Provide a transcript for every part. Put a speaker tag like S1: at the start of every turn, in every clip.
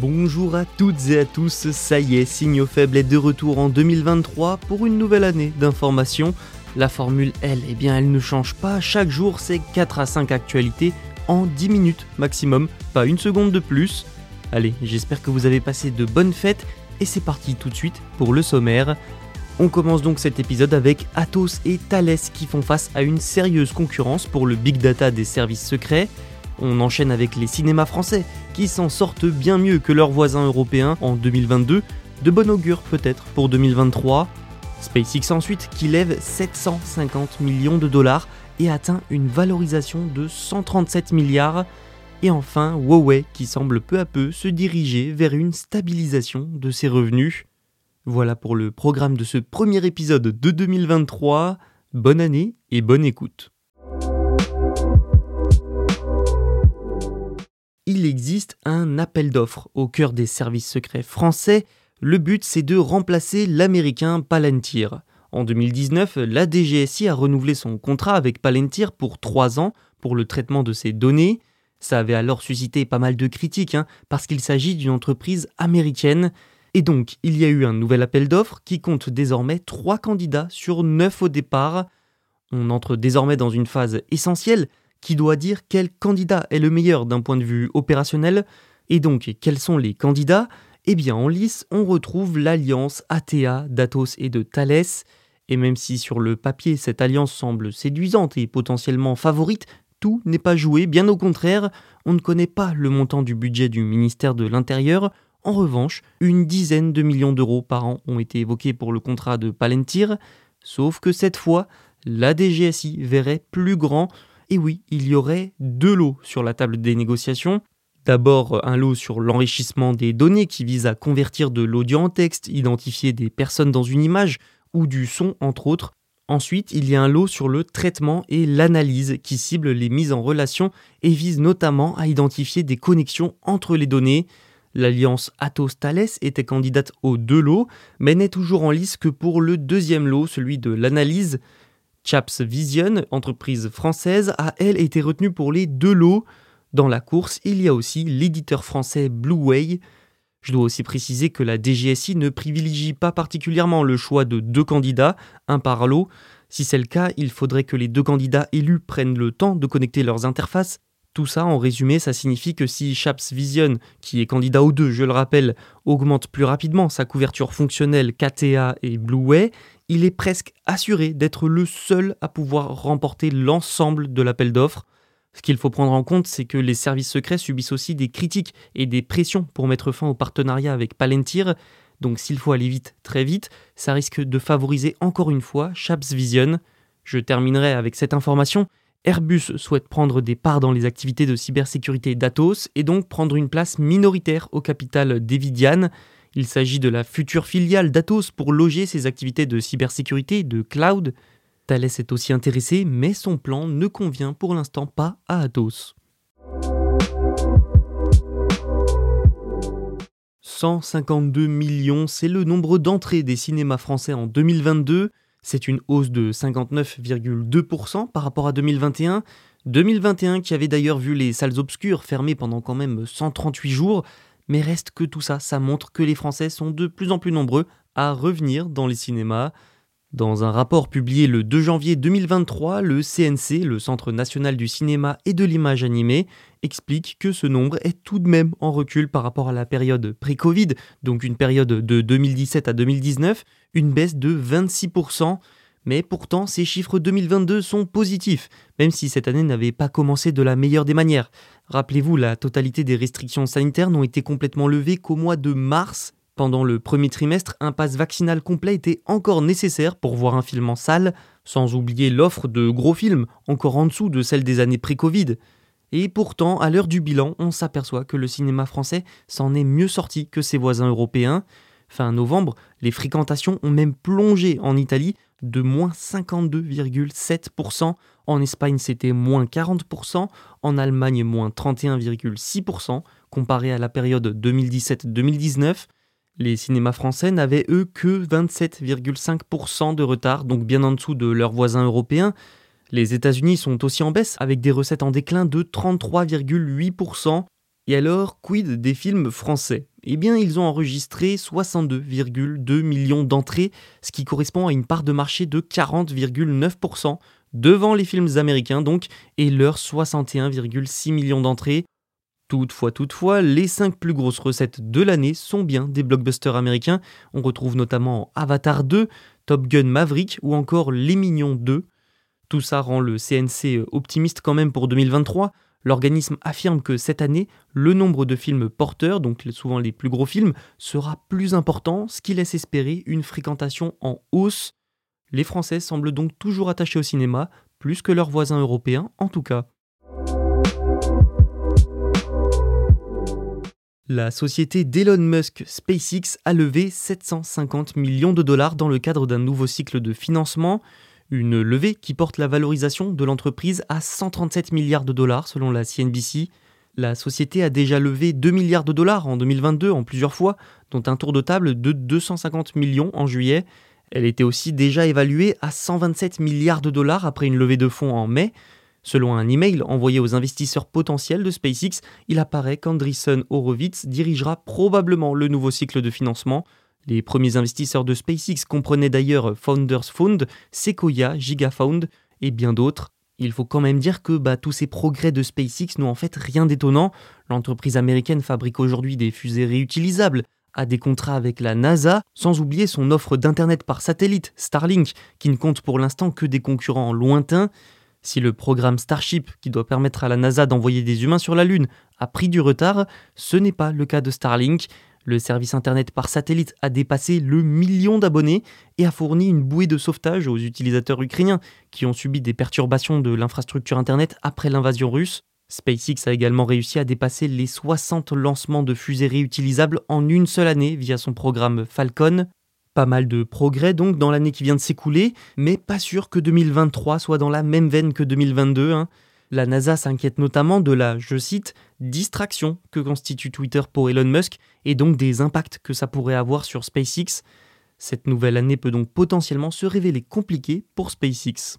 S1: Bonjour à toutes et à tous, ça y est, Signaux Faibles est de retour en 2023 pour une nouvelle année d'information. La formule, elle, eh bien, elle ne change pas, chaque jour c'est 4 à 5 actualités en 10 minutes maximum, pas une seconde de plus. Allez, j'espère que vous avez passé de bonnes fêtes et c'est parti tout de suite pour le sommaire. On commence donc cet épisode avec Atos et Thales qui font face à une sérieuse concurrence pour le big data des services secrets. On enchaîne avec les cinémas français, qui s'en sortent bien mieux que leurs voisins européens en 2022, de bon augure peut-être pour 2023. SpaceX ensuite, qui lève 750 millions de dollars et atteint une valorisation de 137 milliards. Et enfin, Huawei, qui semble peu à peu se diriger vers une stabilisation de ses revenus. Voilà pour le programme de ce premier épisode de 2023. Bonne année et bonne écoute. Il existe un appel d'offres au cœur des services secrets français. Le but, c'est de remplacer l'américain Palantir. En 2019, la DGSI a renouvelé son contrat avec Palantir pour 3 ans pour le traitement de ses données. Ça avait alors suscité pas mal de critiques, hein, parce qu'il s'agit d'une entreprise américaine. Et donc, il y a eu un nouvel appel d'offres qui compte désormais 3 candidats sur 9 au départ. On entre désormais dans une phase essentielle, qui doit dire quel candidat est le meilleur d'un point de vue opérationnel. Et donc, quels sont les candidats Eh bien, en lice, on retrouve l'alliance ATA d'Atos et de Thales. Et même si sur le papier cette alliance semble séduisante et potentiellement favorite, tout n'est pas joué, bien au contraire, on ne connaît pas le montant du budget du ministère de l'Intérieur. En revanche, une dizaine de millions d'euros par an ont été évoqués pour le contrat de Palantir, sauf que cette fois, la DGSI verrait plus grand et oui, il y aurait deux lots sur la table des négociations. D'abord, un lot sur l'enrichissement des données qui vise à convertir de l'audio en texte, identifier des personnes dans une image ou du son, entre autres. Ensuite, il y a un lot sur le traitement et l'analyse qui cible les mises en relation et vise notamment à identifier des connexions entre les données. L'alliance Atos-Thales était candidate aux deux lots, mais n'est toujours en lice que pour le deuxième lot, celui de l'analyse. Chaps Vision, entreprise française, a elle été retenue pour les deux lots. Dans la course, il y a aussi l'éditeur français Blueway. Je dois aussi préciser que la DGSI ne privilégie pas particulièrement le choix de deux candidats, un par lot. Si c'est le cas, il faudrait que les deux candidats élus prennent le temps de connecter leurs interfaces. Tout ça, en résumé, ça signifie que si Chaps Vision, qui est candidat aux deux, je le rappelle, augmente plus rapidement sa couverture fonctionnelle KTA et Blueway, il est presque assuré d'être le seul à pouvoir remporter l'ensemble de l'appel d'offres. Ce qu'il faut prendre en compte, c'est que les services secrets subissent aussi des critiques et des pressions pour mettre fin au partenariat avec Palantir. Donc s'il faut aller vite, très vite, ça risque de favoriser encore une fois Chaps Vision. Je terminerai avec cette information. Airbus souhaite prendre des parts dans les activités de cybersécurité d'Atos et donc prendre une place minoritaire au capital d'Evidian. Il s'agit de la future filiale d'Atos pour loger ses activités de cybersécurité de cloud. Thales est aussi intéressé, mais son plan ne convient pour l'instant pas à Atos. 152 millions, c'est le nombre d'entrées des cinémas français en 2022. C'est une hausse de 59,2% par rapport à 2021. 2021 qui avait d'ailleurs vu les salles obscures fermées pendant quand même 138 jours, mais reste que tout ça, ça montre que les Français sont de plus en plus nombreux à revenir dans les cinémas. Dans un rapport publié le 2 janvier 2023, le CNC, le Centre national du cinéma et de l'image animée, explique que ce nombre est tout de même en recul par rapport à la période pré-Covid, donc une période de 2017 à 2019, une baisse de 26%. Mais pourtant, ces chiffres 2022 sont positifs, même si cette année n'avait pas commencé de la meilleure des manières. Rappelez-vous, la totalité des restrictions sanitaires n'ont été complètement levées qu'au mois de mars pendant le premier trimestre, un pass vaccinal complet était encore nécessaire pour voir un film en salle, sans oublier l'offre de gros films, encore en dessous de celle des années pré-Covid. Et pourtant, à l'heure du bilan, on s'aperçoit que le cinéma français s'en est mieux sorti que ses voisins européens. Fin novembre, les fréquentations ont même plongé en Italie de moins 52,7%, en Espagne c'était moins 40%, en Allemagne moins 31,6%, comparé à la période 2017-2019. Les cinémas français n'avaient eux que 27,5% de retard, donc bien en dessous de leurs voisins européens. Les États-Unis sont aussi en baisse, avec des recettes en déclin de 33,8%. Et alors, quid des films français? Eh bien, ils ont enregistré 62,2 millions d'entrées, ce qui correspond à une part de marché de 40,9%, devant les films américains donc, et leurs 61,6 millions d'entrées. Toutefois, toutefois, les 5 plus grosses recettes de l'année sont bien des blockbusters américains. On retrouve notamment Avatar 2, Top Gun Maverick ou encore Les Mignons 2. Tout ça rend le CNC optimiste quand même pour 2023. L'organisme affirme que cette année, le nombre de films porteurs, donc souvent les plus gros films, sera plus important, ce qui laisse espérer une fréquentation en hausse. Les Français semblent donc toujours attachés au cinéma, plus que leurs voisins européens en tout cas. La société d'Elon Musk SpaceX a levé 750 millions de dollars dans le cadre d'un nouveau cycle de financement, une levée qui porte la valorisation de l'entreprise à 137 milliards de dollars selon la CNBC. La société a déjà levé 2 milliards de dollars en 2022 en plusieurs fois, dont un tour de table de 250 millions en juillet. Elle était aussi déjà évaluée à 127 milliards de dollars après une levée de fonds en mai. Selon un email envoyé aux investisseurs potentiels de SpaceX, il apparaît qu'Andreessen Horowitz dirigera probablement le nouveau cycle de financement. Les premiers investisseurs de SpaceX comprenaient d'ailleurs Founders Fund, Sequoia, GigaFound et bien d'autres. Il faut quand même dire que bah, tous ces progrès de SpaceX n'ont en fait rien d'étonnant. L'entreprise américaine fabrique aujourd'hui des fusées réutilisables, a des contrats avec la NASA, sans oublier son offre d'Internet par satellite, Starlink, qui ne compte pour l'instant que des concurrents lointains. Si le programme Starship, qui doit permettre à la NASA d'envoyer des humains sur la Lune, a pris du retard, ce n'est pas le cas de Starlink. Le service Internet par satellite a dépassé le million d'abonnés et a fourni une bouée de sauvetage aux utilisateurs ukrainiens qui ont subi des perturbations de l'infrastructure Internet après l'invasion russe. SpaceX a également réussi à dépasser les 60 lancements de fusées réutilisables en une seule année via son programme Falcon. Pas mal de progrès donc dans l'année qui vient de s'écouler, mais pas sûr que 2023 soit dans la même veine que 2022. Hein. La NASA s'inquiète notamment de la, je cite, distraction que constitue Twitter pour Elon Musk et donc des impacts que ça pourrait avoir sur SpaceX. Cette nouvelle année peut donc potentiellement se révéler compliquée pour SpaceX.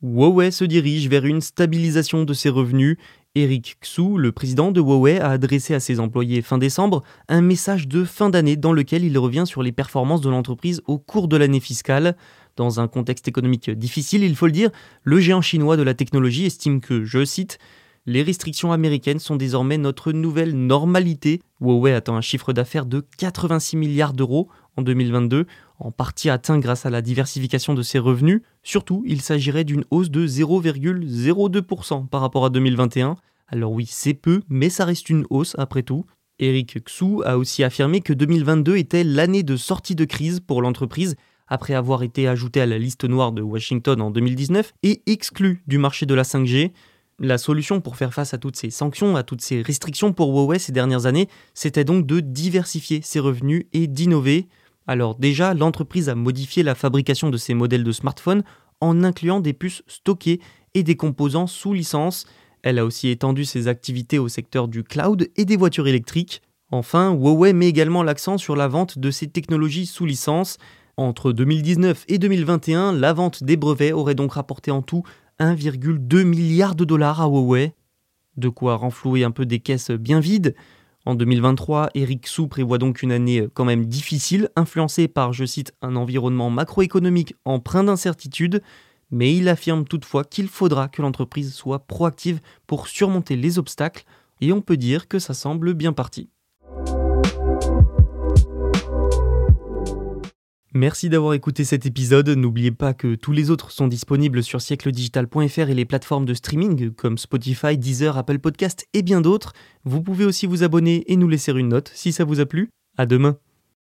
S1: Huawei se dirige vers une stabilisation de ses revenus. Eric Xu, le président de Huawei, a adressé à ses employés fin décembre un message de fin d'année dans lequel il revient sur les performances de l'entreprise au cours de l'année fiscale. Dans un contexte économique difficile, il faut le dire, le géant chinois de la technologie estime que, je cite, les restrictions américaines sont désormais notre nouvelle normalité. Huawei attend un chiffre d'affaires de 86 milliards d'euros en 2022, en partie atteint grâce à la diversification de ses revenus. Surtout, il s'agirait d'une hausse de 0,02% par rapport à 2021. Alors oui, c'est peu, mais ça reste une hausse après tout. Eric Xu a aussi affirmé que 2022 était l'année de sortie de crise pour l'entreprise après avoir été ajouté à la liste noire de Washington en 2019 et exclu du marché de la 5G. La solution pour faire face à toutes ces sanctions, à toutes ces restrictions pour Huawei ces dernières années, c'était donc de diversifier ses revenus et d'innover. Alors déjà, l'entreprise a modifié la fabrication de ses modèles de smartphones en incluant des puces stockées et des composants sous licence. Elle a aussi étendu ses activités au secteur du cloud et des voitures électriques. Enfin, Huawei met également l'accent sur la vente de ses technologies sous licence. Entre 2019 et 2021, la vente des brevets aurait donc rapporté en tout 1,2 milliard de dollars à Huawei. De quoi renflouer un peu des caisses bien vides. En 2023, Eric Sou prévoit donc une année quand même difficile, influencée par, je cite, un environnement macroéconomique empreint d'incertitude, mais il affirme toutefois qu'il faudra que l'entreprise soit proactive pour surmonter les obstacles, et on peut dire que ça semble bien parti. Merci d'avoir écouté cet épisode. N'oubliez pas que tous les autres sont disponibles sur siècledigital.fr et les plateformes de streaming comme Spotify, Deezer, Apple Podcast et bien d'autres. Vous pouvez aussi vous abonner et nous laisser une note si ça vous a plu. À demain.